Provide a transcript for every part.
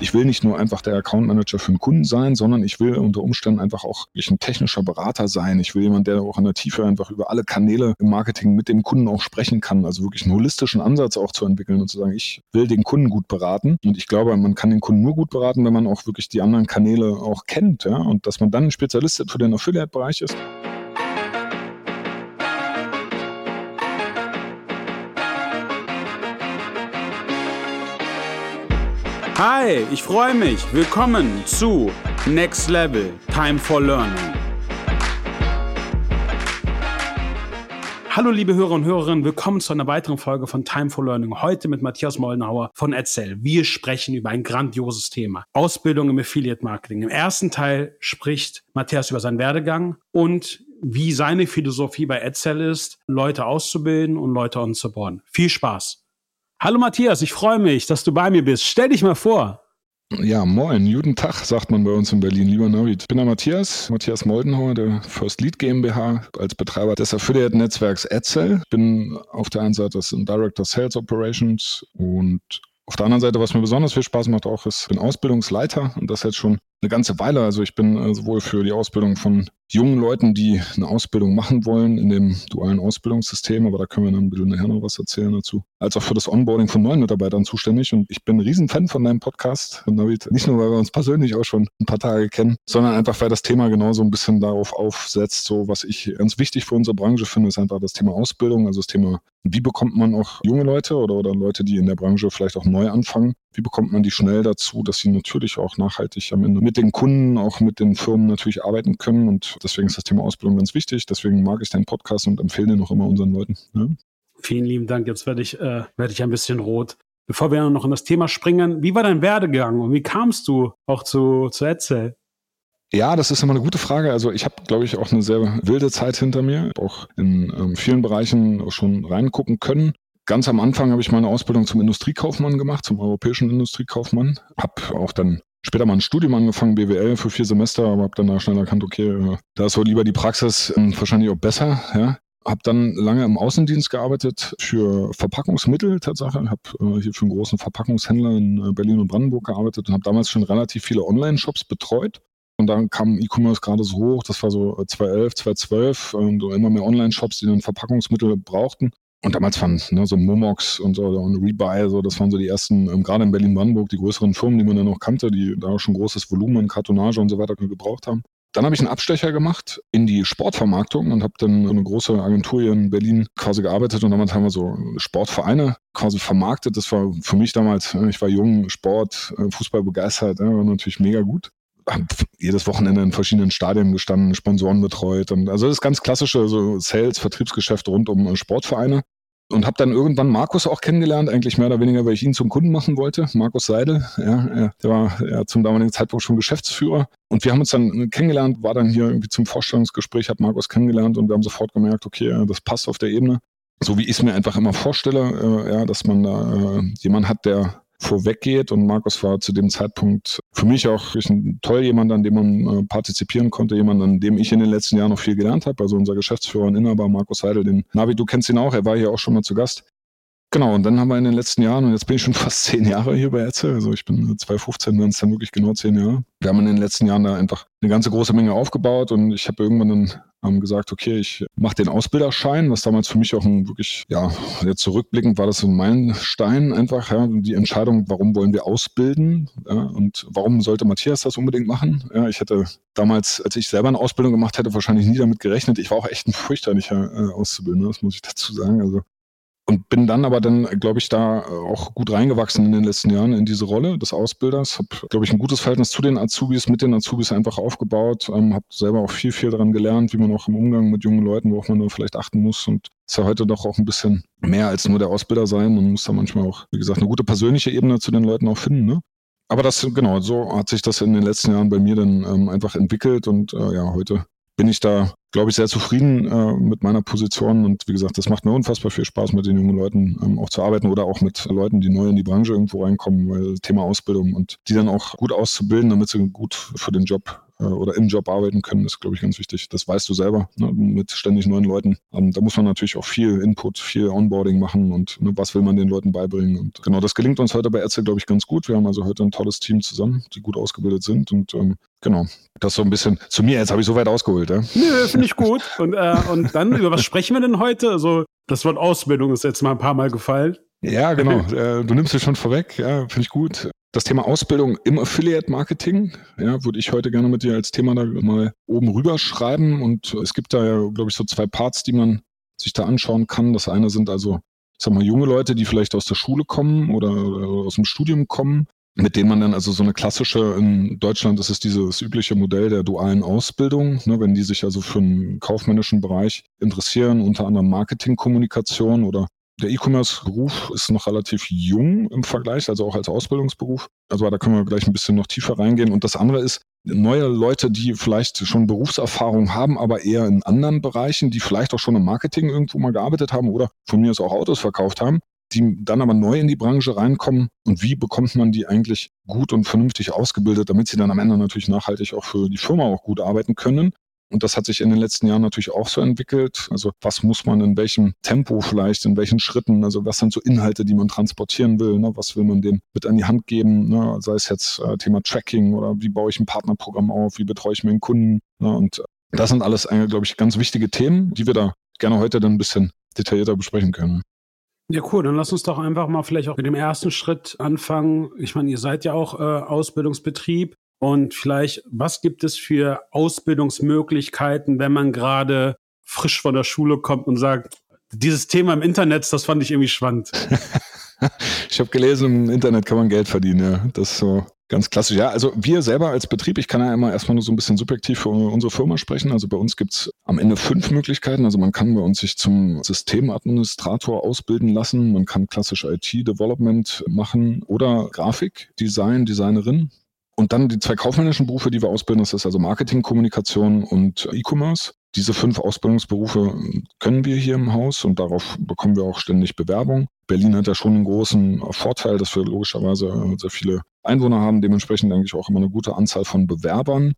ich will nicht nur einfach der Account Manager für einen Kunden sein, sondern ich will unter Umständen einfach auch ein technischer Berater sein. Ich will jemand, der auch in der Tiefe einfach über alle Kanäle im Marketing mit dem Kunden auch sprechen kann. Also wirklich einen holistischen Ansatz auch zu entwickeln und zu sagen, ich will den Kunden gut beraten. Und ich glaube, man kann den Kunden nur gut beraten, wenn man auch wirklich die anderen Kanäle auch kennt. Ja? Und dass man dann ein Spezialist für den Affiliate-Bereich ist. Hi, ich freue mich. Willkommen zu Next Level Time for Learning. Hallo liebe Hörer und Hörerinnen, willkommen zu einer weiteren Folge von Time for Learning. Heute mit Matthias Mollenhauer von Edsel. Wir sprechen über ein grandioses Thema. Ausbildung im Affiliate Marketing. Im ersten Teil spricht Matthias über seinen Werdegang und wie seine Philosophie bei Edsel ist, Leute auszubilden und Leute onzuboarden. Viel Spaß! Hallo Matthias, ich freue mich, dass du bei mir bist. Stell dich mal vor. Ja, moin, guten Tag, sagt man bei uns in Berlin, lieber Navid. Ich bin der Matthias, Matthias Moldenhauer, der First Lead GmbH als Betreiber des Affiliate-Netzwerks Edsel. Bin auf der einen Seite das Director Sales Operations und auf der anderen Seite, was mir besonders viel Spaß macht auch, ist, ich bin Ausbildungsleiter und das jetzt schon eine ganze Weile. Also ich bin äh, sowohl für die Ausbildung von jungen Leuten, die eine Ausbildung machen wollen in dem dualen Ausbildungssystem, aber da können wir dann ein bisschen nachher noch was erzählen dazu, als auch für das Onboarding von neuen Mitarbeitern zuständig. Und ich bin ein Riesenfan von deinem Podcast, David. Nicht nur, weil wir uns persönlich auch schon ein paar Tage kennen, sondern einfach, weil das Thema genau so ein bisschen darauf aufsetzt, so was ich ganz wichtig für unsere Branche finde, ist einfach das Thema Ausbildung, also das Thema, wie bekommt man auch junge Leute oder, oder Leute, die in der Branche vielleicht auch neu anfangen, wie bekommt man die schnell dazu, dass sie natürlich auch nachhaltig am Ende mit den Kunden, auch mit den Firmen natürlich arbeiten können. Und deswegen ist das Thema Ausbildung ganz wichtig. Deswegen mag ich deinen Podcast und empfehle den auch immer unseren Leuten. Ja. Vielen lieben Dank. Jetzt werde ich, äh, werde ich ein bisschen rot. Bevor wir noch in das Thema springen, wie war dein Werdegang und wie kamst du auch zu, zu Edsel? Ja, das ist immer eine gute Frage. Also ich habe, glaube ich, auch eine sehr wilde Zeit hinter mir, auch in ähm, vielen Bereichen schon reingucken können. Ganz am Anfang habe ich meine Ausbildung zum Industriekaufmann gemacht, zum europäischen Industriekaufmann. Habe auch dann später mal ein Studium angefangen, BWL für vier Semester, aber habe dann da schnell erkannt, okay, äh, da ist wohl lieber die Praxis äh, wahrscheinlich auch besser. Ja. Habe dann lange im Außendienst gearbeitet für Verpackungsmittel Tatsache. Habe äh, hier für einen großen Verpackungshändler in Berlin und Brandenburg gearbeitet und habe damals schon relativ viele Online-Shops betreut. Und dann kam E-Commerce gerade so hoch, das war so 2011, 2012, und immer mehr Online-Shops, die dann Verpackungsmittel brauchten. Und damals waren ne, so Momox und und Rebuy, so, das waren so die ersten, ähm, gerade in Berlin-Brandenburg, die größeren Firmen, die man dann noch kannte, die da schon großes Volumen, Kartonage und so weiter gebraucht haben. Dann habe ich einen Abstecher gemacht in die Sportvermarktung und habe dann eine große Agentur hier in Berlin quasi gearbeitet und damals haben wir so Sportvereine quasi vermarktet. Das war für mich damals, äh, ich war jung, Sport, äh, Fußball begeistert, war natürlich mega gut habe jedes Wochenende in verschiedenen Stadien gestanden, Sponsoren betreut. Und also das ganz klassische so Sales, Vertriebsgeschäft rund um äh, Sportvereine. Und habe dann irgendwann Markus auch kennengelernt, eigentlich mehr oder weniger, weil ich ihn zum Kunden machen wollte. Markus Seidel, ja, der war ja, zum damaligen Zeitpunkt schon Geschäftsführer. Und wir haben uns dann kennengelernt, war dann hier irgendwie zum Vorstellungsgespräch, habe Markus kennengelernt und wir haben sofort gemerkt, okay, das passt auf der Ebene. So wie ich es mir einfach immer vorstelle, äh, ja, dass man da äh, jemand hat, der vorweggeht. Und Markus war zu dem Zeitpunkt für mich auch ein toll jemand, an dem man äh, partizipieren konnte, jemand, an dem ich in den letzten Jahren noch viel gelernt habe. Also unser Geschäftsführer und Inhaber Markus Heidel, den Navi, du kennst ihn auch, er war hier auch schon mal zu Gast. Genau, und dann haben wir in den letzten Jahren, und jetzt bin ich schon fast zehn Jahre hier bei Etze, also ich bin 2015, dann ist dann wirklich genau zehn Jahre. Wir haben in den letzten Jahren da einfach eine ganze große Menge aufgebaut und ich habe irgendwann dann ähm, gesagt, okay, ich mache den Ausbilderschein, was damals für mich auch ein wirklich, ja, jetzt zurückblickend war das so ein Meilenstein einfach, ja, die Entscheidung, warum wollen wir ausbilden ja, und warum sollte Matthias das unbedingt machen. Ja, ich hätte damals, als ich selber eine Ausbildung gemacht hätte, wahrscheinlich nie damit gerechnet. Ich war auch echt ein fürchterlicher äh, Auszubildender, das muss ich dazu sagen. Also und bin dann aber dann, glaube ich, da auch gut reingewachsen in den letzten Jahren in diese Rolle des Ausbilders. Habe, glaube ich, ein gutes Verhältnis zu den Azubis, mit den Azubis einfach aufgebaut. Ähm, habe selber auch viel, viel daran gelernt, wie man auch im Umgang mit jungen Leuten, worauf man da vielleicht achten muss. Und ist ja heute doch auch ein bisschen mehr als nur der Ausbilder sein. Man muss da manchmal auch, wie gesagt, eine gute persönliche Ebene zu den Leuten auch finden. Ne? Aber das, genau, so hat sich das in den letzten Jahren bei mir dann ähm, einfach entwickelt und äh, ja, heute bin ich da, glaube ich, sehr zufrieden äh, mit meiner Position. Und wie gesagt, das macht mir unfassbar viel Spaß, mit den jungen Leuten ähm, auch zu arbeiten oder auch mit Leuten, die neu in die Branche irgendwo reinkommen, weil Thema Ausbildung und die dann auch gut auszubilden, damit sie gut für den Job oder im Job arbeiten können, ist, glaube ich, ganz wichtig. Das weißt du selber, ne, mit ständig neuen Leuten. Ähm, da muss man natürlich auch viel Input, viel Onboarding machen und ne, was will man den Leuten beibringen. Und genau, das gelingt uns heute bei Ärzte, glaube ich, ganz gut. Wir haben also heute ein tolles Team zusammen, die gut ausgebildet sind und ähm, Genau. Das so ein bisschen zu mir. Jetzt habe ich so weit ausgeholt. Ja? Nö, finde ich gut. Und, äh, und dann, über was sprechen wir denn heute? Also, das Wort Ausbildung ist jetzt mal ein paar Mal gefallen. Ja, genau. Äh, du nimmst es schon vorweg. Ja, finde ich gut. Das Thema Ausbildung im Affiliate-Marketing, ja, würde ich heute gerne mit dir als Thema da mal oben rüberschreiben. Und es gibt da ja, glaube ich, so zwei Parts, die man sich da anschauen kann. Das eine sind also, ich sag mal, junge Leute, die vielleicht aus der Schule kommen oder, oder aus dem Studium kommen, mit denen man dann also so eine klassische, in Deutschland ist es dieses übliche Modell der dualen Ausbildung, ne, wenn die sich also für einen kaufmännischen Bereich interessieren, unter anderem Marketingkommunikation oder der E-Commerce-Beruf ist noch relativ jung im Vergleich, also auch als Ausbildungsberuf. Also da können wir gleich ein bisschen noch tiefer reingehen. Und das andere ist, neue Leute, die vielleicht schon Berufserfahrung haben, aber eher in anderen Bereichen, die vielleicht auch schon im Marketing irgendwo mal gearbeitet haben oder von mir aus auch Autos verkauft haben, die dann aber neu in die Branche reinkommen. Und wie bekommt man die eigentlich gut und vernünftig ausgebildet, damit sie dann am Ende natürlich nachhaltig auch für die Firma auch gut arbeiten können? Und das hat sich in den letzten Jahren natürlich auch so entwickelt. Also was muss man in welchem Tempo vielleicht, in welchen Schritten, also was sind so Inhalte, die man transportieren will, ne? was will man dem mit an die Hand geben, ne? sei es jetzt äh, Thema Tracking oder wie baue ich ein Partnerprogramm auf, wie betreue ich meinen Kunden. Ne? Und das sind alles, äh, glaube ich, ganz wichtige Themen, die wir da gerne heute dann ein bisschen detaillierter besprechen können. Ja, cool. Dann lass uns doch einfach mal vielleicht auch mit dem ersten Schritt anfangen. Ich meine, ihr seid ja auch äh, Ausbildungsbetrieb. Und vielleicht, was gibt es für Ausbildungsmöglichkeiten, wenn man gerade frisch von der Schule kommt und sagt, dieses Thema im Internet, das fand ich irgendwie spannend. ich habe gelesen, im Internet kann man Geld verdienen, ja. Das ist so ganz klassisch. Ja, also wir selber als Betrieb, ich kann ja immer erstmal nur so ein bisschen subjektiv für unsere Firma sprechen. Also bei uns gibt's am Ende fünf Möglichkeiten. Also man kann bei uns sich zum Systemadministrator ausbilden lassen. Man kann klassisch IT-Development machen oder Grafik, Design, Designerin. Und dann die zwei kaufmännischen Berufe, die wir ausbilden, das ist also Marketing, Kommunikation und E-Commerce. Diese fünf Ausbildungsberufe können wir hier im Haus und darauf bekommen wir auch ständig Bewerbung. Berlin hat ja schon einen großen Vorteil, dass wir logischerweise sehr viele Einwohner haben, dementsprechend eigentlich auch immer eine gute Anzahl von Bewerbern.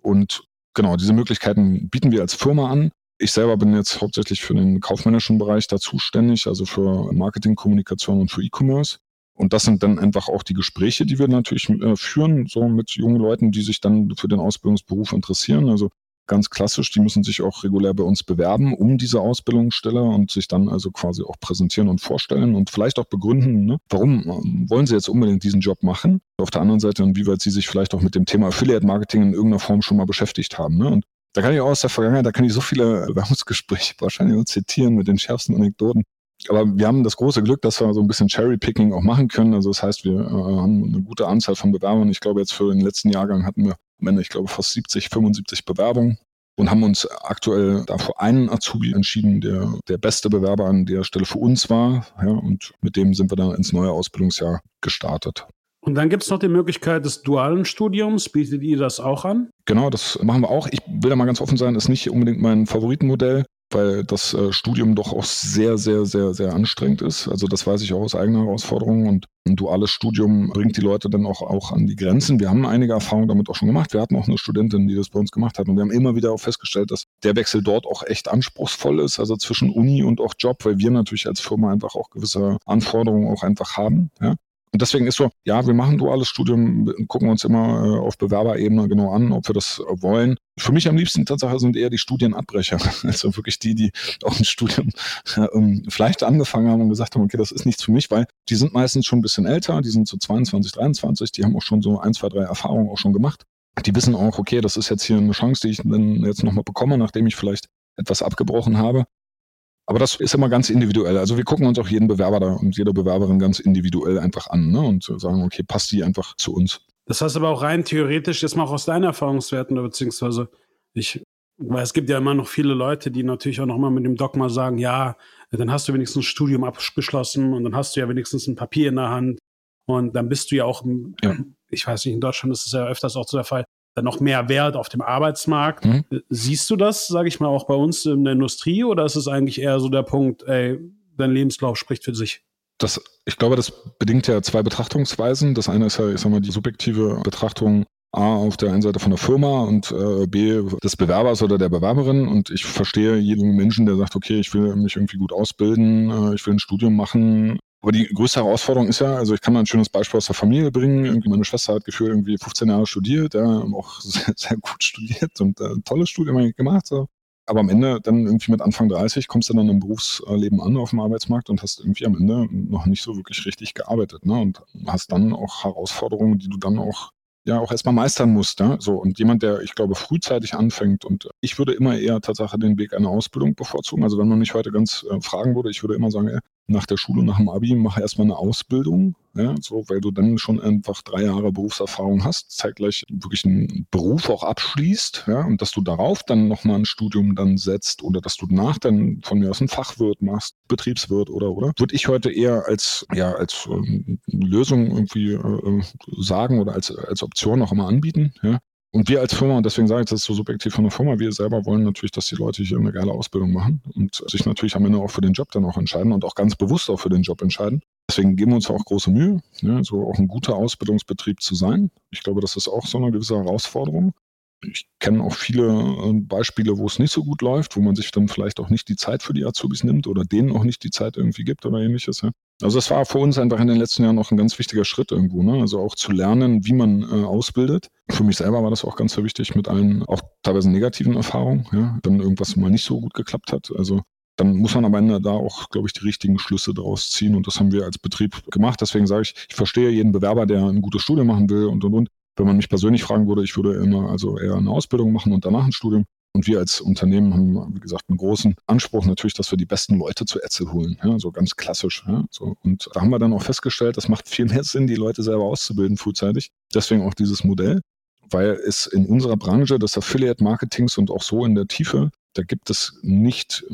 Und genau, diese Möglichkeiten bieten wir als Firma an. Ich selber bin jetzt hauptsächlich für den kaufmännischen Bereich da zuständig, also für Marketing, Kommunikation und für E-Commerce. Und das sind dann einfach auch die Gespräche, die wir natürlich äh, führen, so mit jungen Leuten, die sich dann für den Ausbildungsberuf interessieren. Also ganz klassisch, die müssen sich auch regulär bei uns bewerben um diese Ausbildungsstelle und sich dann also quasi auch präsentieren und vorstellen und vielleicht auch begründen, ne, warum ähm, wollen sie jetzt unbedingt diesen Job machen. Auf der anderen Seite, inwieweit sie sich vielleicht auch mit dem Thema Affiliate Marketing in irgendeiner Form schon mal beschäftigt haben. Ne? Und da kann ich auch aus der Vergangenheit, da kann ich so viele Bewerbungsgespräche wahrscheinlich zitieren mit den schärfsten Anekdoten aber wir haben das große Glück, dass wir so ein bisschen Cherry-Picking auch machen können. Also das heißt, wir äh, haben eine gute Anzahl von Bewerbern. Ich glaube, jetzt für den letzten Jahrgang hatten wir am Ende, ich glaube, fast 70, 75 Bewerbungen und haben uns aktuell dafür einen Azubi entschieden, der der beste Bewerber an der Stelle für uns war. Ja, und mit dem sind wir dann ins neue Ausbildungsjahr gestartet. Und dann gibt es noch die Möglichkeit des dualen Studiums. Bietet ihr das auch an? Genau, das machen wir auch. Ich will da mal ganz offen sein, ist nicht unbedingt mein Favoritenmodell weil das äh, Studium doch auch sehr, sehr, sehr, sehr anstrengend ist. Also das weiß ich auch aus eigener Herausforderung und ein duales Studium bringt die Leute dann auch, auch an die Grenzen. Wir haben einige Erfahrungen damit auch schon gemacht. Wir hatten auch eine Studentin, die das bei uns gemacht hat und wir haben immer wieder auch festgestellt, dass der Wechsel dort auch echt anspruchsvoll ist, also zwischen Uni und auch Job, weil wir natürlich als Firma einfach auch gewisse Anforderungen auch einfach haben. Ja? Und deswegen ist so, ja, wir machen duales Studium, gucken uns immer äh, auf Bewerberebene genau an, ob wir das wollen. Für mich am liebsten Tatsache sind eher die Studienabbrecher. Also wirklich die, die auch ein Studium äh, vielleicht angefangen haben und gesagt haben, okay, das ist nichts für mich, weil die sind meistens schon ein bisschen älter, die sind so 22, 23, die haben auch schon so ein, zwei, drei Erfahrungen auch schon gemacht. Die wissen auch, okay, das ist jetzt hier eine Chance, die ich dann jetzt nochmal bekomme, nachdem ich vielleicht etwas abgebrochen habe. Aber das ist immer ganz individuell. Also wir gucken uns auch jeden Bewerber da und jede Bewerberin ganz individuell einfach an ne? und sagen, okay, passt die einfach zu uns. Das heißt aber auch rein theoretisch, jetzt mal auch aus deinen Erfahrungswerten, beziehungsweise ich, weil es gibt ja immer noch viele Leute, die natürlich auch nochmal mit dem Dogma sagen, ja, dann hast du wenigstens ein Studium abgeschlossen und dann hast du ja wenigstens ein Papier in der Hand und dann bist du ja auch, ja. ich weiß nicht, in Deutschland ist es ja öfters auch so der Fall, noch mehr Wert auf dem Arbeitsmarkt. Mhm. Siehst du das, sage ich mal, auch bei uns in der Industrie oder ist es eigentlich eher so der Punkt, ey, dein Lebenslauf spricht für sich? Das, ich glaube, das bedingt ja zwei Betrachtungsweisen. Das eine ist ja, ich sag mal, die subjektive Betrachtung A, auf der einen Seite von der Firma und äh, B, des Bewerbers oder der Bewerberin. Und ich verstehe jeden Menschen, der sagt, okay, ich will mich irgendwie gut ausbilden, äh, ich will ein Studium machen. Aber die größte Herausforderung ist ja, also ich kann mal ein schönes Beispiel aus der Familie bringen. Irgendwie meine Schwester hat gefühlt irgendwie 15 Jahre studiert, ja, auch sehr, sehr gut studiert und äh, tolles Studium gemacht. So. Aber am Ende dann irgendwie mit Anfang 30 kommst du dann im Berufsleben an auf dem Arbeitsmarkt und hast irgendwie am Ende noch nicht so wirklich richtig gearbeitet. Ne? Und hast dann auch Herausforderungen, die du dann auch ja auch erstmal meistern musst. Ne? So, und jemand, der, ich glaube, frühzeitig anfängt und ich würde immer eher tatsächlich den Weg einer Ausbildung bevorzugen. Also wenn man mich heute ganz äh, fragen würde, ich würde immer sagen, ey, nach der Schule, nach dem Abi, mache erstmal eine Ausbildung, ja, so, weil du dann schon einfach drei Jahre Berufserfahrung hast, zeitgleich wirklich einen Beruf auch abschließt, ja, und dass du darauf dann nochmal ein Studium dann setzt oder dass du danach dann von mir aus ein Fachwirt machst, Betriebswirt oder, oder, würde ich heute eher als, ja, als ähm, Lösung irgendwie äh, sagen oder als, als Option auch immer anbieten, ja. Und wir als Firma, und deswegen sage ich das so subjektiv von der Firma, wir selber wollen natürlich, dass die Leute hier eine geile Ausbildung machen und sich natürlich am Ende auch für den Job dann auch entscheiden und auch ganz bewusst auch für den Job entscheiden. Deswegen geben wir uns auch große Mühe, ja, so auch ein guter Ausbildungsbetrieb zu sein. Ich glaube, das ist auch so eine gewisse Herausforderung. Ich kenne auch viele äh, Beispiele, wo es nicht so gut läuft, wo man sich dann vielleicht auch nicht die Zeit für die Azubis nimmt oder denen auch nicht die Zeit irgendwie gibt oder ähnliches. Ja. Also es war für uns einfach in den letzten Jahren auch ein ganz wichtiger Schritt irgendwo. Ne? Also auch zu lernen, wie man äh, ausbildet. Für mich selber war das auch ganz sehr wichtig mit allen auch teilweise negativen Erfahrungen, ja? wenn irgendwas mal nicht so gut geklappt hat. Also dann muss man am Ende da auch, glaube ich, die richtigen Schlüsse daraus ziehen. Und das haben wir als Betrieb gemacht. Deswegen sage ich, ich verstehe jeden Bewerber, der ein gutes Studium machen will und, und, und. Wenn man mich persönlich fragen würde, ich würde immer also eher eine Ausbildung machen und danach ein Studium. Und wir als Unternehmen haben, wie gesagt, einen großen Anspruch natürlich, dass wir die besten Leute zu Etzel holen. Ja, so ganz klassisch. Ja, so. Und da haben wir dann auch festgestellt, das macht viel mehr Sinn, die Leute selber auszubilden frühzeitig. Deswegen auch dieses Modell, weil es in unserer Branche des Affiliate-Marketings und auch so in der Tiefe, da gibt es nicht,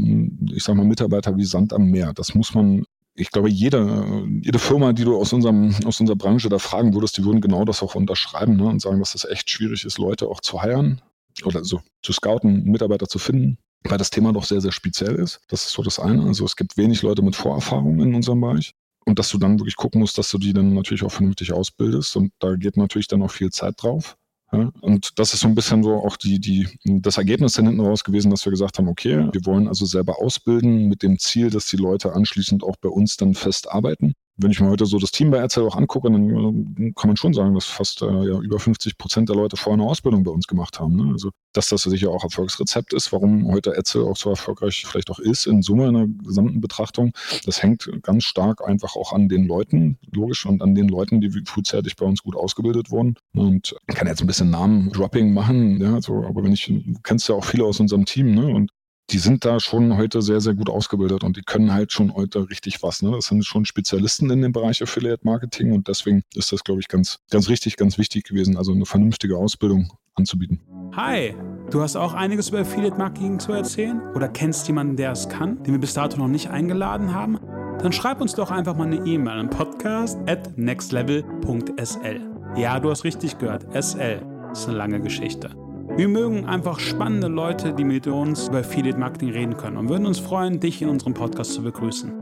ich sag mal, Mitarbeiter wie Sand am Meer. Das muss man ich glaube, jede, jede Firma, die du aus, unserem, aus unserer Branche da fragen würdest, die würden genau das auch unterschreiben ne, und sagen, dass es echt schwierig ist, Leute auch zu heiren oder so zu scouten, Mitarbeiter zu finden, weil das Thema doch sehr, sehr speziell ist. Das ist so das eine. Also es gibt wenig Leute mit Vorerfahrung in unserem Bereich. Und dass du dann wirklich gucken musst, dass du die dann natürlich auch vernünftig ausbildest. Und da geht natürlich dann auch viel Zeit drauf. Ja, und das ist so ein bisschen so auch die, die, das Ergebnis dann hinten raus gewesen, dass wir gesagt haben, okay, wir wollen also selber ausbilden mit dem Ziel, dass die Leute anschließend auch bei uns dann fest arbeiten wenn ich mir heute so das Team bei RTL auch angucke, dann äh, kann man schon sagen, dass fast äh, ja, über 50 Prozent der Leute vorher eine Ausbildung bei uns gemacht haben. Ne? Also, dass das sicher auch Erfolgsrezept ist, warum heute Etzel auch so erfolgreich vielleicht auch ist in Summe in der gesamten Betrachtung, das hängt ganz stark einfach auch an den Leuten, logisch, und an den Leuten, die frühzeitig bei uns gut ausgebildet wurden. Und ich kann jetzt ein bisschen Namen-Dropping machen, ja, so, aber wenn ich, du kennst ja auch viele aus unserem Team, ne? Und die sind da schon heute sehr, sehr gut ausgebildet und die können halt schon heute richtig was. Ne? Das sind schon Spezialisten in dem Bereich Affiliate Marketing und deswegen ist das, glaube ich, ganz, ganz richtig, ganz wichtig gewesen, also eine vernünftige Ausbildung anzubieten. Hi, du hast auch einiges über Affiliate Marketing zu erzählen oder kennst jemanden, der es kann, den wir bis dato noch nicht eingeladen haben? Dann schreib uns doch einfach mal eine E-Mail an podcast at nextlevel.sl. Ja, du hast richtig gehört, SL. Ist eine lange Geschichte. Wir mögen einfach spannende Leute, die mit uns über Affiliate Marketing reden können und würden uns freuen, dich in unserem Podcast zu begrüßen.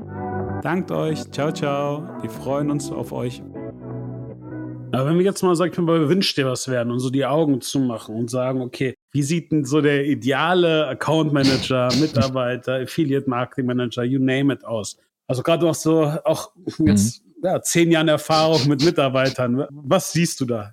Dankt euch. Ciao, ciao. Wir freuen uns auf euch. Aber wenn wir jetzt mal sagen, mal wünscht dir was werden und so die Augen zumachen und sagen, okay, wie sieht denn so der ideale Account Manager, Mitarbeiter, Affiliate Marketing Manager, you name it aus? Also gerade noch so auch jetzt mhm. ja, zehn Jahre Erfahrung mit Mitarbeitern. Was siehst du da?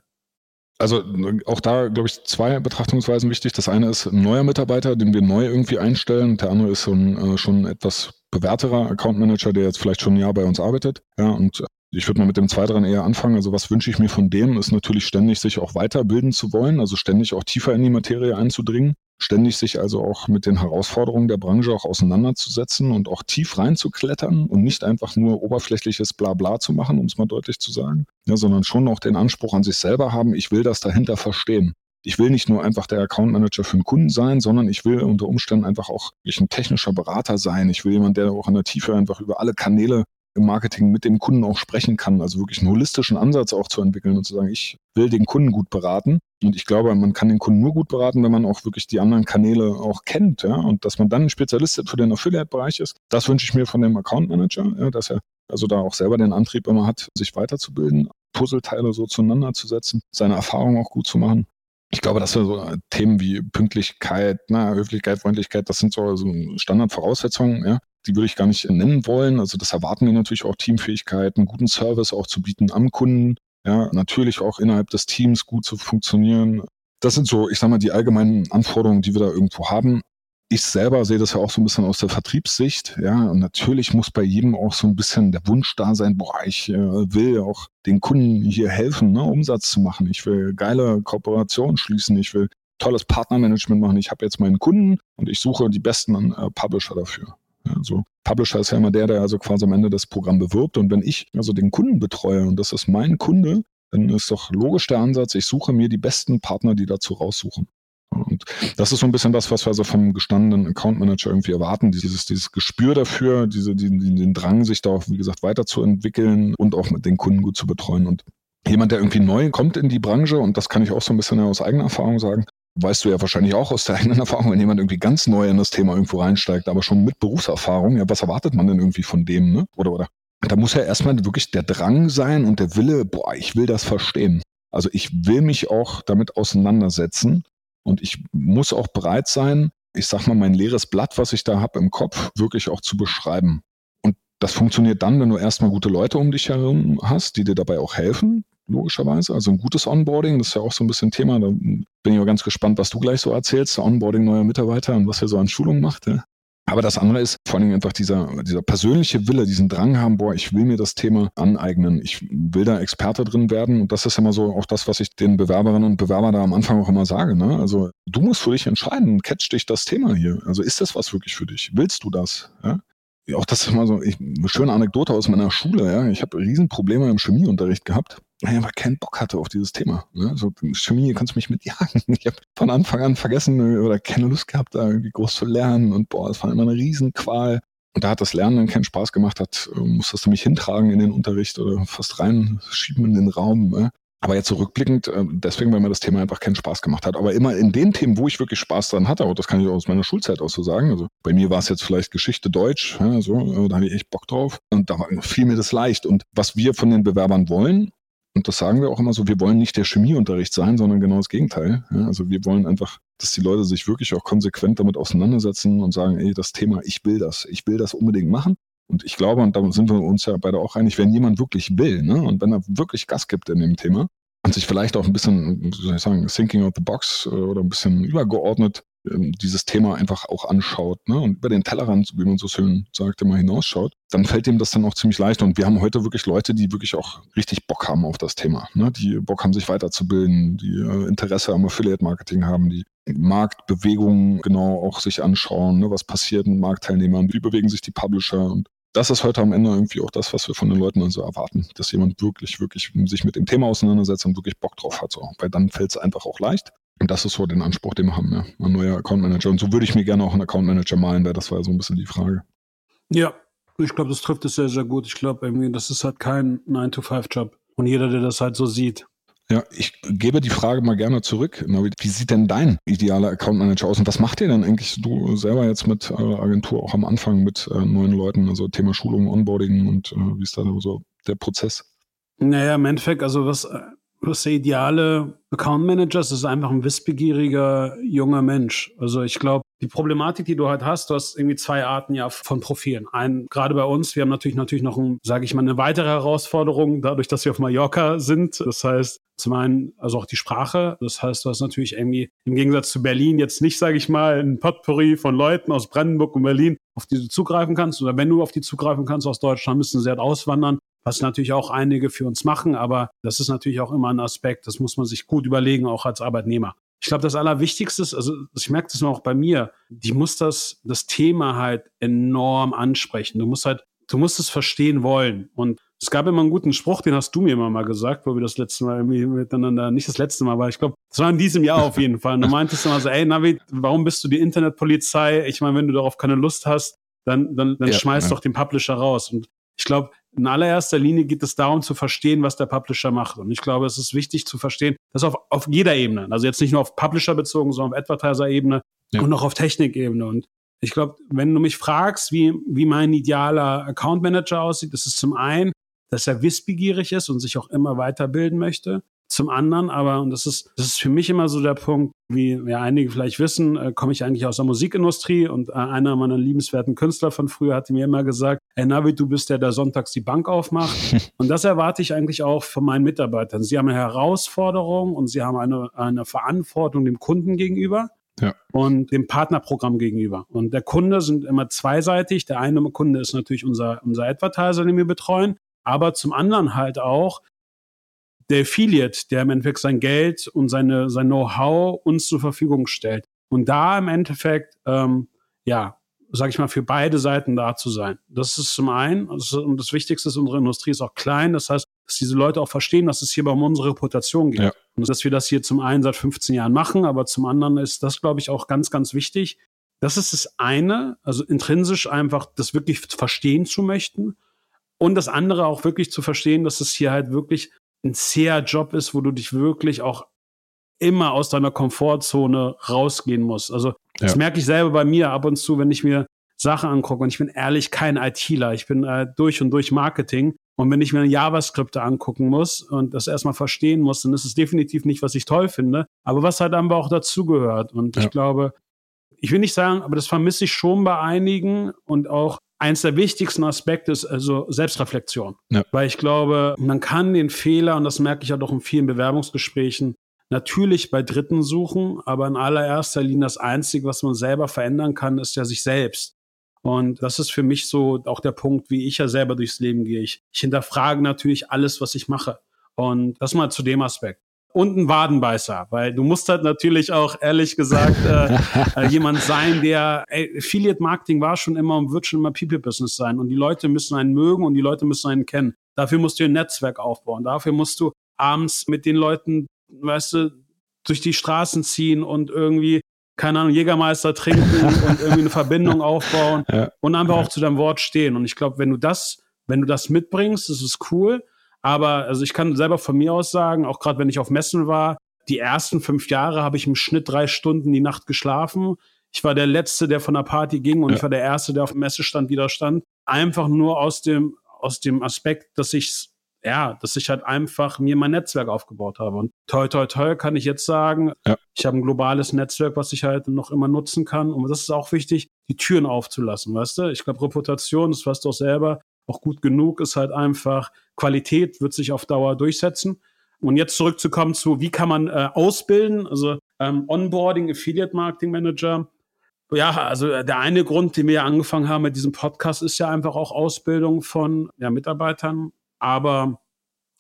Also auch da, glaube ich, zwei Betrachtungsweisen wichtig. Das eine ist ein neuer Mitarbeiter, den wir neu irgendwie einstellen. Der andere ist so ein äh, schon etwas bewährterer Account Manager, der jetzt vielleicht schon ein Jahr bei uns arbeitet. Ja, und ich würde mal mit dem Zweiteren eher anfangen. Also was wünsche ich mir von dem, ist natürlich ständig sich auch weiterbilden zu wollen, also ständig auch tiefer in die Materie einzudringen ständig sich also auch mit den Herausforderungen der Branche auch auseinanderzusetzen und auch tief reinzuklettern und nicht einfach nur oberflächliches Blabla zu machen, um es mal deutlich zu sagen, ja, sondern schon auch den Anspruch an sich selber haben, ich will das dahinter verstehen. Ich will nicht nur einfach der Account Manager für einen Kunden sein, sondern ich will unter Umständen einfach auch ein technischer Berater sein. Ich will jemand, der auch in der Tiefe einfach über alle Kanäle im Marketing mit dem Kunden auch sprechen kann. Also wirklich einen holistischen Ansatz auch zu entwickeln und zu sagen, ich will den Kunden gut beraten. Und ich glaube, man kann den Kunden nur gut beraten, wenn man auch wirklich die anderen Kanäle auch kennt. Ja? Und dass man dann ein Spezialist für den Affiliate-Bereich ist, das wünsche ich mir von dem Account Manager, ja, dass er also da auch selber den Antrieb immer hat, sich weiterzubilden. Puzzleteile so zueinander zu setzen, seine Erfahrungen auch gut zu machen. Ich glaube, dass wir so Themen wie Pünktlichkeit, na, Höflichkeit, Freundlichkeit, das sind so, so Standardvoraussetzungen, ja. Die würde ich gar nicht nennen wollen. Also das erwarten wir natürlich auch Teamfähigkeit, einen guten Service auch zu bieten am Kunden, ja, natürlich auch innerhalb des Teams gut zu funktionieren. Das sind so, ich sag mal, die allgemeinen Anforderungen, die wir da irgendwo haben ich selber sehe das ja auch so ein bisschen aus der Vertriebssicht, ja, und natürlich muss bei jedem auch so ein bisschen der Wunsch da sein, boah, ich äh, will auch den Kunden hier helfen, ne, Umsatz zu machen. Ich will geile Kooperationen schließen, ich will tolles Partnermanagement machen. Ich habe jetzt meinen Kunden und ich suche die besten äh, Publisher dafür. Ja, so Publisher ist ja immer der, der also quasi am Ende das Programm bewirbt. Und wenn ich also den Kunden betreue und das ist mein Kunde, dann ist doch logisch der Ansatz, ich suche mir die besten Partner, die dazu raussuchen. Und das ist so ein bisschen das, was wir also vom gestandenen Account Manager irgendwie erwarten. Dieses, dieses Gespür dafür, diese, den, den Drang, sich da auch, wie gesagt, weiterzuentwickeln und auch mit den Kunden gut zu betreuen. Und jemand, der irgendwie neu kommt in die Branche, und das kann ich auch so ein bisschen aus eigener Erfahrung sagen, weißt du ja wahrscheinlich auch aus der eigenen Erfahrung, wenn jemand irgendwie ganz neu in das Thema irgendwo reinsteigt, aber schon mit Berufserfahrung, ja, was erwartet man denn irgendwie von dem, ne? Oder, oder? Da muss ja erstmal wirklich der Drang sein und der Wille, boah, ich will das verstehen. Also ich will mich auch damit auseinandersetzen und ich muss auch bereit sein, ich sag mal, mein leeres Blatt, was ich da habe im Kopf, wirklich auch zu beschreiben. Und das funktioniert dann, wenn du erstmal gute Leute um dich herum hast, die dir dabei auch helfen, logischerweise. Also ein gutes Onboarding, das ist ja auch so ein bisschen Thema. Da bin ich auch ganz gespannt, was du gleich so erzählst, Onboarding neuer Mitarbeiter und was ihr so an Schulungen macht. Ja. Aber das andere ist vor allem einfach dieser, dieser persönliche Wille, diesen Drang haben, boah, ich will mir das Thema aneignen. Ich will da Experte drin werden. Und das ist immer so auch das, was ich den Bewerberinnen und Bewerbern da am Anfang auch immer sage. Ne? Also du musst für dich entscheiden, catcht dich das Thema hier. Also ist das was wirklich für dich? Willst du das? Ja? Auch das ist immer so ich, eine schöne Anekdote aus meiner Schule. Ja? Ich habe Riesenprobleme im Chemieunterricht gehabt einfach keinen Bock hatte auf dieses Thema. Ne? So Chemie kannst du mich mitjagen. Ich habe von Anfang an vergessen äh, oder keine Lust gehabt, da irgendwie groß zu lernen. Und boah, es war immer eine Riesenqual. Und da hat das Lernen dann keinen Spaß gemacht, hat, äh, musstest du mich hintragen in den Unterricht oder fast reinschieben in den Raum. Ne? Aber jetzt zurückblickend, äh, deswegen, weil mir das Thema einfach keinen Spaß gemacht hat. Aber immer in den Themen, wo ich wirklich Spaß dran hatte, auch das kann ich aus meiner Schulzeit auch so sagen. Also bei mir war es jetzt vielleicht Geschichte Deutsch, ja, so, da hatte ich echt Bock drauf. Und da fiel mir das leicht. Und was wir von den Bewerbern wollen, und das sagen wir auch immer so, wir wollen nicht der Chemieunterricht sein, sondern genau das Gegenteil. Ja, also wir wollen einfach, dass die Leute sich wirklich auch konsequent damit auseinandersetzen und sagen, ey, das Thema, ich will das, ich will das unbedingt machen. Und ich glaube, und da sind wir uns ja beide auch einig, wenn jemand wirklich will, ne, und wenn er wirklich Gas gibt in dem Thema und sich vielleicht auch ein bisschen, wie soll ich sagen, thinking out the box äh, oder ein bisschen übergeordnet ähm, dieses Thema einfach auch anschaut ne, und über den Tellerrand, wie man so schön sagt, immer hinausschaut, dann fällt dem das dann auch ziemlich leicht. Und wir haben heute wirklich Leute, die wirklich auch richtig Bock haben auf das Thema, ne, die Bock haben, sich weiterzubilden, die äh, Interesse am Affiliate-Marketing haben, die Marktbewegungen genau auch sich anschauen, ne, was passiert mit Marktteilnehmern, wie bewegen sich die Publisher und das ist heute am Ende irgendwie auch das, was wir von den Leuten also erwarten, dass jemand wirklich, wirklich sich mit dem Thema auseinandersetzt und wirklich Bock drauf hat. So. Weil dann fällt es einfach auch leicht. Und das ist so den Anspruch, den wir haben, ja. Ein neuer Account Manager. Und so würde ich mir gerne auch einen Account Manager malen, weil das war so ein bisschen die Frage. Ja, ich glaube, das trifft es sehr, sehr gut. Ich glaube, irgendwie, das ist halt kein 9-to-5-Job. Und jeder, der das halt so sieht. Ja, ich gebe die Frage mal gerne zurück. Wie sieht denn dein idealer Account Manager aus? Und was macht ihr denn eigentlich du selber jetzt mit eurer Agentur auch am Anfang mit äh, neuen Leuten? Also Thema Schulung, Onboarding und äh, wie ist da so der Prozess? Naja, im Endeffekt, also was der ideale Account Manager ist, ist einfach ein wissbegieriger junger Mensch. Also ich glaube, die Problematik, die du halt hast, du hast irgendwie zwei Arten ja von Profilen. Ein, gerade bei uns, wir haben natürlich natürlich noch, ein, sage ich mal, eine weitere Herausforderung, dadurch, dass wir auf Mallorca sind. Das heißt, zum einen, also auch die Sprache. Das heißt, du hast natürlich irgendwie im Gegensatz zu Berlin jetzt nicht, sage ich mal, ein Potpourri von Leuten aus Brandenburg und Berlin, auf die du zugreifen kannst. Oder wenn du auf die zugreifen kannst aus Deutschland, müssen sie halt auswandern was natürlich auch einige für uns machen, aber das ist natürlich auch immer ein Aspekt, das muss man sich gut überlegen, auch als Arbeitnehmer. Ich glaube, das Allerwichtigste ist, also ich merke das auch bei mir, die muss das, das Thema halt enorm ansprechen. Du musst halt, du musst es verstehen wollen. Und es gab immer einen guten Spruch, den hast du mir immer mal gesagt, wo wir das letzte Mal irgendwie miteinander, nicht das letzte Mal, aber ich glaube, das war in diesem Jahr auf jeden Fall. Und du meintest immer so, ey, Navi, warum bist du die Internetpolizei? Ich meine, wenn du darauf keine Lust hast, dann, dann, dann ja, schmeiß ja. doch den Publisher raus. Und ich glaube, in allererster Linie geht es darum zu verstehen, was der Publisher macht. Und ich glaube, es ist wichtig zu verstehen, dass auf, auf jeder Ebene, also jetzt nicht nur auf Publisher bezogen, sondern auf Advertiser-Ebene ja. und auch auf Technik-Ebene. Und ich glaube, wenn du mich fragst, wie, wie mein idealer Account Manager aussieht, das ist zum einen dass er wissbegierig ist und sich auch immer weiterbilden möchte. Zum anderen aber, und das ist, das ist für mich immer so der Punkt, wie ja einige vielleicht wissen, äh, komme ich eigentlich aus der Musikindustrie und äh, einer meiner liebenswerten Künstler von früher hatte mir immer gesagt, hey Navi, du bist der, der sonntags die Bank aufmacht. und das erwarte ich eigentlich auch von meinen Mitarbeitern. Sie haben eine Herausforderung und sie haben eine, eine Verantwortung dem Kunden gegenüber. Ja. Und dem Partnerprogramm gegenüber. Und der Kunde sind immer zweiseitig. Der eine Kunde ist natürlich unser, unser Advertiser, den wir betreuen, aber zum anderen halt auch der Affiliate, der im Endeffekt sein Geld und seine, sein Know-how uns zur Verfügung stellt. Und da im Endeffekt, ähm, ja, sage ich mal, für beide Seiten da zu sein. Das ist zum einen, und das Wichtigste ist, unsere Industrie ist auch klein. Das heißt, dass diese Leute auch verstehen, dass es hierbei um unsere Reputation geht. Ja. Und dass wir das hier zum einen seit 15 Jahren machen, aber zum anderen ist das, glaube ich, auch ganz, ganz wichtig. Das ist das eine, also intrinsisch einfach das wirklich verstehen zu möchten. Und das andere auch wirklich zu verstehen, dass es hier halt wirklich ein zäher Job ist, wo du dich wirklich auch immer aus deiner Komfortzone rausgehen musst. Also das ja. merke ich selber bei mir ab und zu, wenn ich mir Sachen angucke. Und ich bin ehrlich kein ITler. Ich bin äh, durch und durch Marketing. Und wenn ich mir JavaScript angucken muss und das erstmal verstehen muss, dann ist es definitiv nicht, was ich toll finde, aber was halt einfach auch dazugehört. Und ja. ich glaube, ich will nicht sagen, aber das vermisse ich schon bei einigen und auch eins der wichtigsten Aspekte ist also Selbstreflexion. Ja. Weil ich glaube, man kann den Fehler, und das merke ich ja doch in vielen Bewerbungsgesprächen, natürlich bei Dritten suchen, aber in allererster Linie das Einzige, was man selber verändern kann, ist ja sich selbst. Und das ist für mich so auch der Punkt, wie ich ja selber durchs Leben gehe. Ich, ich hinterfrage natürlich alles, was ich mache. Und das mal zu dem Aspekt und ein Wadenbeißer, weil du musst halt natürlich auch ehrlich gesagt äh, äh, jemand sein, der ey, Affiliate Marketing war schon immer und wird schon immer People Business sein und die Leute müssen einen mögen und die Leute müssen einen kennen. Dafür musst du ein Netzwerk aufbauen. Dafür musst du abends mit den Leuten, weißt du, durch die Straßen ziehen und irgendwie keine Ahnung, Jägermeister trinken und irgendwie eine Verbindung aufbauen ja. und einfach auch zu deinem Wort stehen. Und ich glaube, wenn du das, wenn du das mitbringst, das ist cool. Aber also ich kann selber von mir aus sagen, auch gerade wenn ich auf Messen war, die ersten fünf Jahre habe ich im Schnitt drei Stunden die Nacht geschlafen. Ich war der Letzte, der von der Party ging und ja. ich war der Erste, der auf dem Messestand wieder stand. Einfach nur aus dem, aus dem Aspekt, dass ich ja, dass ich halt einfach mir mein Netzwerk aufgebaut habe. Und toll, toll, toll kann ich jetzt sagen, ja. ich habe ein globales Netzwerk, was ich halt noch immer nutzen kann. Und das ist auch wichtig, die Türen aufzulassen, weißt du? Ich glaube, Reputation, das weißt du auch selber, auch gut genug ist halt einfach, Qualität wird sich auf Dauer durchsetzen. Und jetzt zurückzukommen zu, wie kann man äh, ausbilden? Also ähm, Onboarding, Affiliate Marketing Manager. Ja, also der eine Grund, den wir ja angefangen haben mit diesem Podcast, ist ja einfach auch Ausbildung von ja, Mitarbeitern. Aber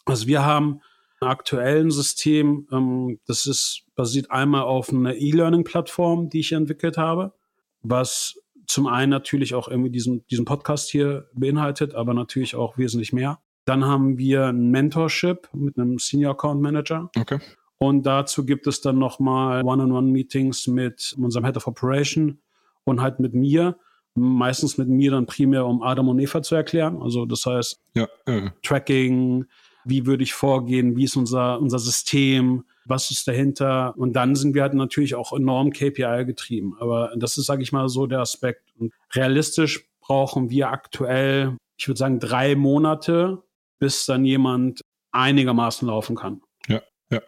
also wir haben aktuellen System, ähm, das ist basiert einmal auf einer E-Learning-Plattform, die ich entwickelt habe, was zum einen natürlich auch irgendwie diesen, diesen Podcast hier beinhaltet, aber natürlich auch wesentlich mehr. Dann haben wir ein Mentorship mit einem Senior Account Manager. Okay. Und dazu gibt es dann nochmal One-on-One-Meetings mit unserem Head of Operation und halt mit mir. Meistens mit mir dann primär, um Adam und Eva zu erklären. Also das heißt, ja, äh. Tracking, wie würde ich vorgehen, wie ist unser, unser System, was ist dahinter. Und dann sind wir halt natürlich auch enorm KPI getrieben. Aber das ist, sage ich mal, so der Aspekt. Und realistisch brauchen wir aktuell, ich würde sagen, drei Monate, bis dann jemand einigermaßen laufen kann. Ja, ja.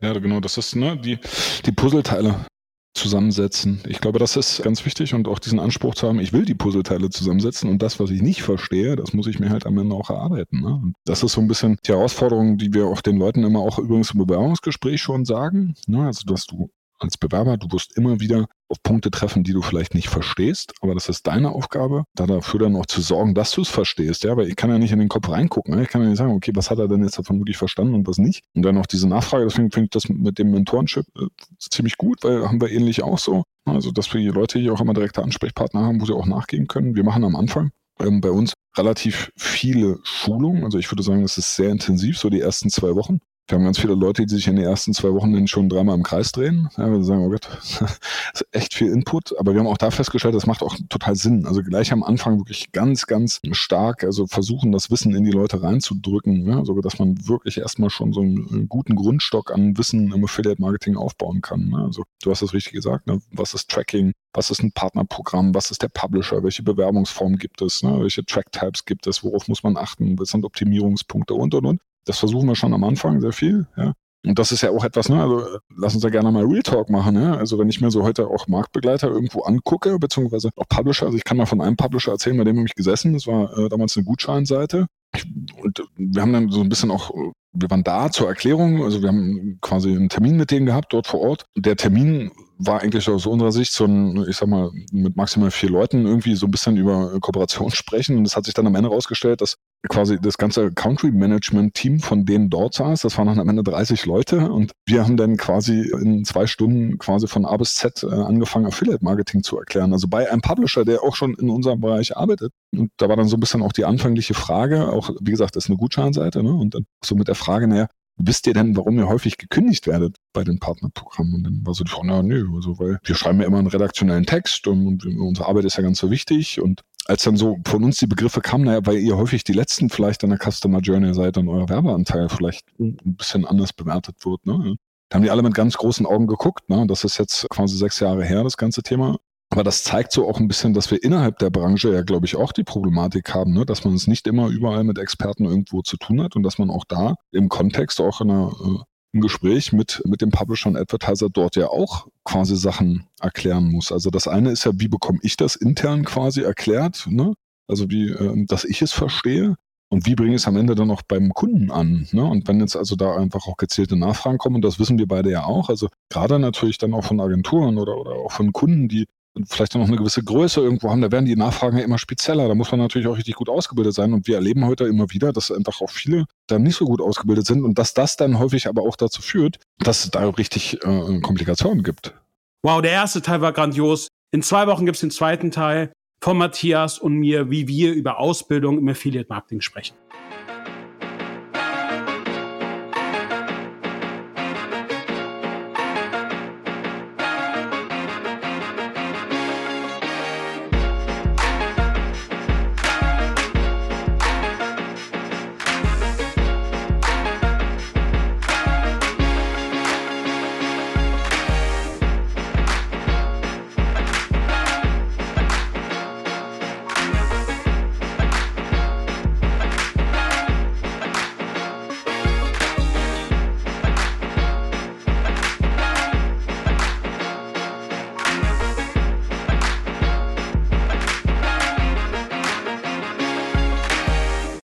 Ja, genau, das ist ne, die, die Puzzleteile zusammensetzen. Ich glaube, das ist ganz wichtig und auch diesen Anspruch zu haben, ich will die Puzzleteile zusammensetzen und das, was ich nicht verstehe, das muss ich mir halt am Ende auch erarbeiten. Ne? Das ist so ein bisschen die Herausforderung, die wir auch den Leuten immer auch übrigens im Bewerbungsgespräch schon sagen. Ne? Also, dass du als Bewerber, du wirst immer wieder auf Punkte treffen, die du vielleicht nicht verstehst, aber das ist deine Aufgabe, da dafür dann auch zu sorgen, dass du es verstehst, ja, weil ich kann ja nicht in den Kopf reingucken, ne? ich kann ja nicht sagen, okay, was hat er denn jetzt davon wirklich verstanden und was nicht und dann auch diese Nachfrage, deswegen finde ich das mit dem Mentorenship äh, ziemlich gut, weil haben wir ähnlich auch so, also dass wir die Leute hier auch immer direkte Ansprechpartner haben, wo sie auch nachgehen können. Wir machen am Anfang ähm, bei uns relativ viele Schulungen, also ich würde sagen, es ist sehr intensiv, so die ersten zwei Wochen, Wir haben ganz viele Leute, die sich in den ersten zwei Wochen schon dreimal im Kreis drehen. Ja, wir sagen, oh Gott, das ist echt viel Input. Aber wir haben auch da festgestellt, das macht auch total Sinn. Also gleich am Anfang wirklich ganz, ganz stark, also versuchen, das Wissen in die Leute reinzudrücken. Ja, so dass man wirklich erstmal schon so einen guten Grundstock an Wissen im Affiliate-Marketing aufbauen kann. Ne? Also du hast es richtig gesagt, ne? was ist Tracking, was ist ein Partnerprogramm, was ist der Publisher, welche Bewerbungsform gibt es, ne? welche Track-Types gibt es, worauf muss man achten, was sind Optimierungspunkte und und und. Das versuchen wir schon am Anfang sehr viel. Ja. Und das ist ja auch etwas, ne, also lass uns ja gerne mal Real Talk machen, ja. Also wenn ich mir so heute auch Marktbegleiter irgendwo angucke, beziehungsweise auch Publisher, also ich kann mal von einem Publisher erzählen, bei dem habe ich gesessen, das war äh, damals eine Gutscheinseite. Und wir haben dann so ein bisschen auch, wir waren da zur Erklärung, also wir haben quasi einen Termin mit denen gehabt, dort vor Ort. Der Termin war eigentlich aus unserer Sicht so ein, ich sag mal, mit maximal vier Leuten irgendwie so ein bisschen über Kooperation sprechen. Und es hat sich dann am Ende rausgestellt, dass quasi das ganze Country Management Team von denen dort saß. Das waren dann am Ende 30 Leute und wir haben dann quasi in zwei Stunden quasi von A bis Z äh, angefangen, Affiliate Marketing zu erklären. Also bei einem Publisher, der auch schon in unserem Bereich arbeitet. Und da war dann so ein bisschen auch die anfängliche Frage, auch wie gesagt, das ist eine Gutscheinseite, ne? Und dann so mit der Frage, naja, wisst ihr denn, warum ihr häufig gekündigt werdet bei den Partnerprogrammen? Und dann war so die Frage, na, nö, also, weil wir schreiben ja immer einen redaktionellen Text und, und unsere Arbeit ist ja ganz so wichtig und als dann so von uns die Begriffe kamen, naja, weil ihr häufig die letzten vielleicht an der Customer Journey seid und euer Werbeanteil vielleicht ein bisschen anders bewertet wird, ne? Da haben die alle mit ganz großen Augen geguckt, ne? Das ist jetzt quasi sechs Jahre her, das ganze Thema. Aber das zeigt so auch ein bisschen, dass wir innerhalb der Branche ja, glaube ich, auch die Problematik haben, ne? dass man es nicht immer überall mit Experten irgendwo zu tun hat und dass man auch da im Kontext, auch in einer, äh, im Gespräch mit, mit dem Publisher und Advertiser dort ja auch quasi Sachen erklären muss. Also das eine ist ja, wie bekomme ich das intern quasi erklärt, ne? Also wie, äh, dass ich es verstehe. Und wie bringe ich es am Ende dann auch beim Kunden an? Ne? Und wenn jetzt also da einfach auch gezielte Nachfragen kommen, und das wissen wir beide ja auch, also gerade natürlich dann auch von Agenturen oder, oder auch von Kunden, die vielleicht noch eine gewisse Größe irgendwo haben, da werden die Nachfragen ja immer spezieller. Da muss man natürlich auch richtig gut ausgebildet sein. Und wir erleben heute immer wieder, dass einfach auch viele da nicht so gut ausgebildet sind und dass das dann häufig aber auch dazu führt, dass es da richtig äh, Komplikationen gibt. Wow, der erste Teil war grandios. In zwei Wochen gibt es den zweiten Teil von Matthias und mir, wie wir über Ausbildung im Affiliate Marketing sprechen.